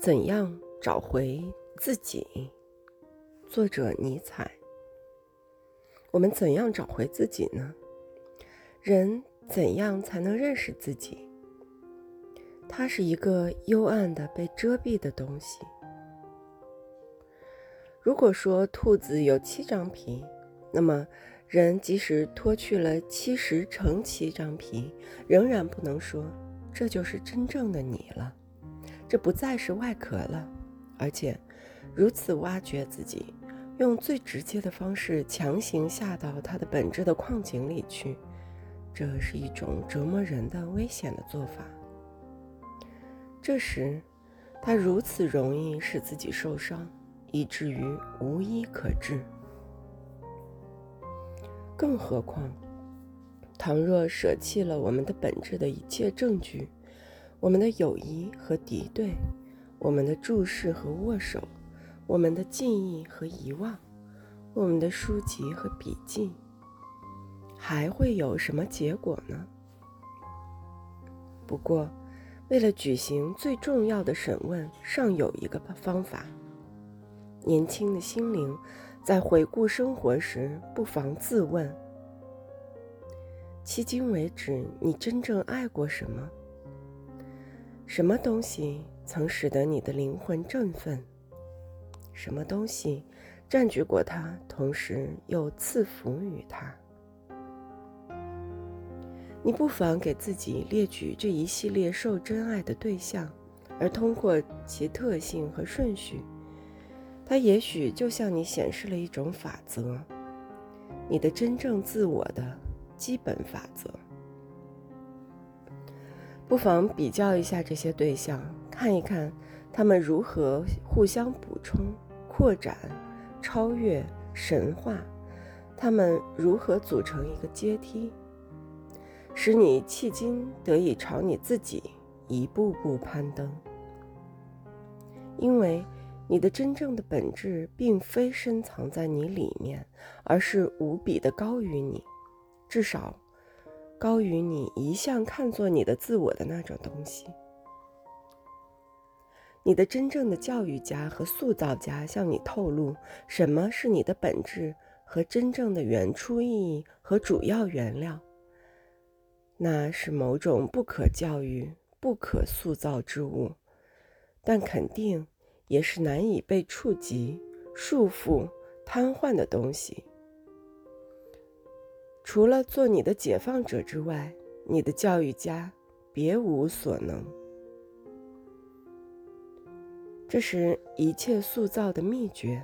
怎样找回自己？作者尼采。我们怎样找回自己呢？人怎样才能认识自己？它是一个幽暗的、被遮蔽的东西。如果说兔子有七张皮，那么人即使脱去了七十乘七张皮，仍然不能说这就是真正的你了。这不再是外壳了，而且如此挖掘自己，用最直接的方式强行下到它的本质的矿井里去，这是一种折磨人的危险的做法。这时，他如此容易使自己受伤，以至于无医可治。更何况，倘若舍弃了我们的本质的一切证据，我们的友谊和敌对，我们的注视和握手，我们的记忆和遗忘，我们的书籍和笔记，还会有什么结果呢？不过，为了举行最重要的审问，尚有一个方法。年轻的心灵在回顾生活时，不妨自问：迄今为止，你真正爱过什么？什么东西曾使得你的灵魂振奋？什么东西占据过它，同时又赐福于它？你不妨给自己列举这一系列受真爱的对象，而通过其特性和顺序，它也许就向你显示了一种法则——你的真正自我的基本法则。不妨比较一下这些对象，看一看他们如何互相补充、扩展、超越、神话，他们如何组成一个阶梯，使你迄今得以朝你自己一步步攀登。因为你的真正的本质并非深藏在你里面，而是无比的高于你，至少。高于你一向看作你的自我的那种东西。你的真正的教育家和塑造家向你透露什么是你的本质和真正的原初意义和主要原料。那是某种不可教育、不可塑造之物，但肯定也是难以被触及、束缚、瘫痪的东西。除了做你的解放者之外，你的教育家别无所能。这是一切塑造的秘诀。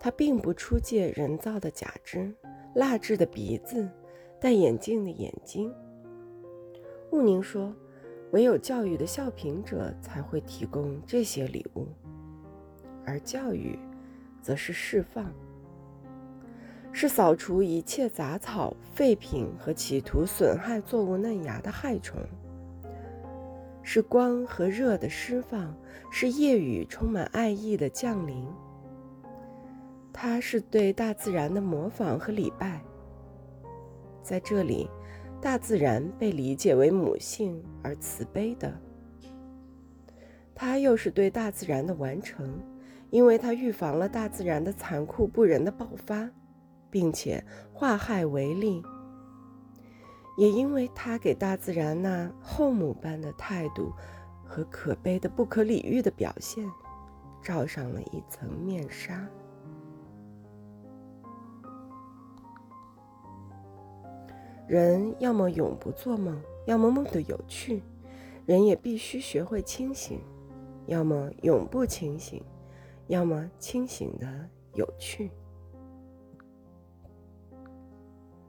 它并不出借人造的假肢、蜡制的鼻子、戴眼镜的眼睛。穆宁说：“唯有教育的效品者才会提供这些礼物，而教育，则是释放。”是扫除一切杂草、废品和企图损害作物嫩芽的害虫，是光和热的释放，是夜雨充满爱意的降临。它是对大自然的模仿和礼拜。在这里，大自然被理解为母性而慈悲的。它又是对大自然的完成，因为它预防了大自然的残酷不仁的爆发。并且化害为利，也因为他给大自然那后母般的态度和可悲的不可理喻的表现，罩上了一层面纱。人要么永不做梦，要么梦的有趣；人也必须学会清醒，要么永不清醒，要么清醒的有趣。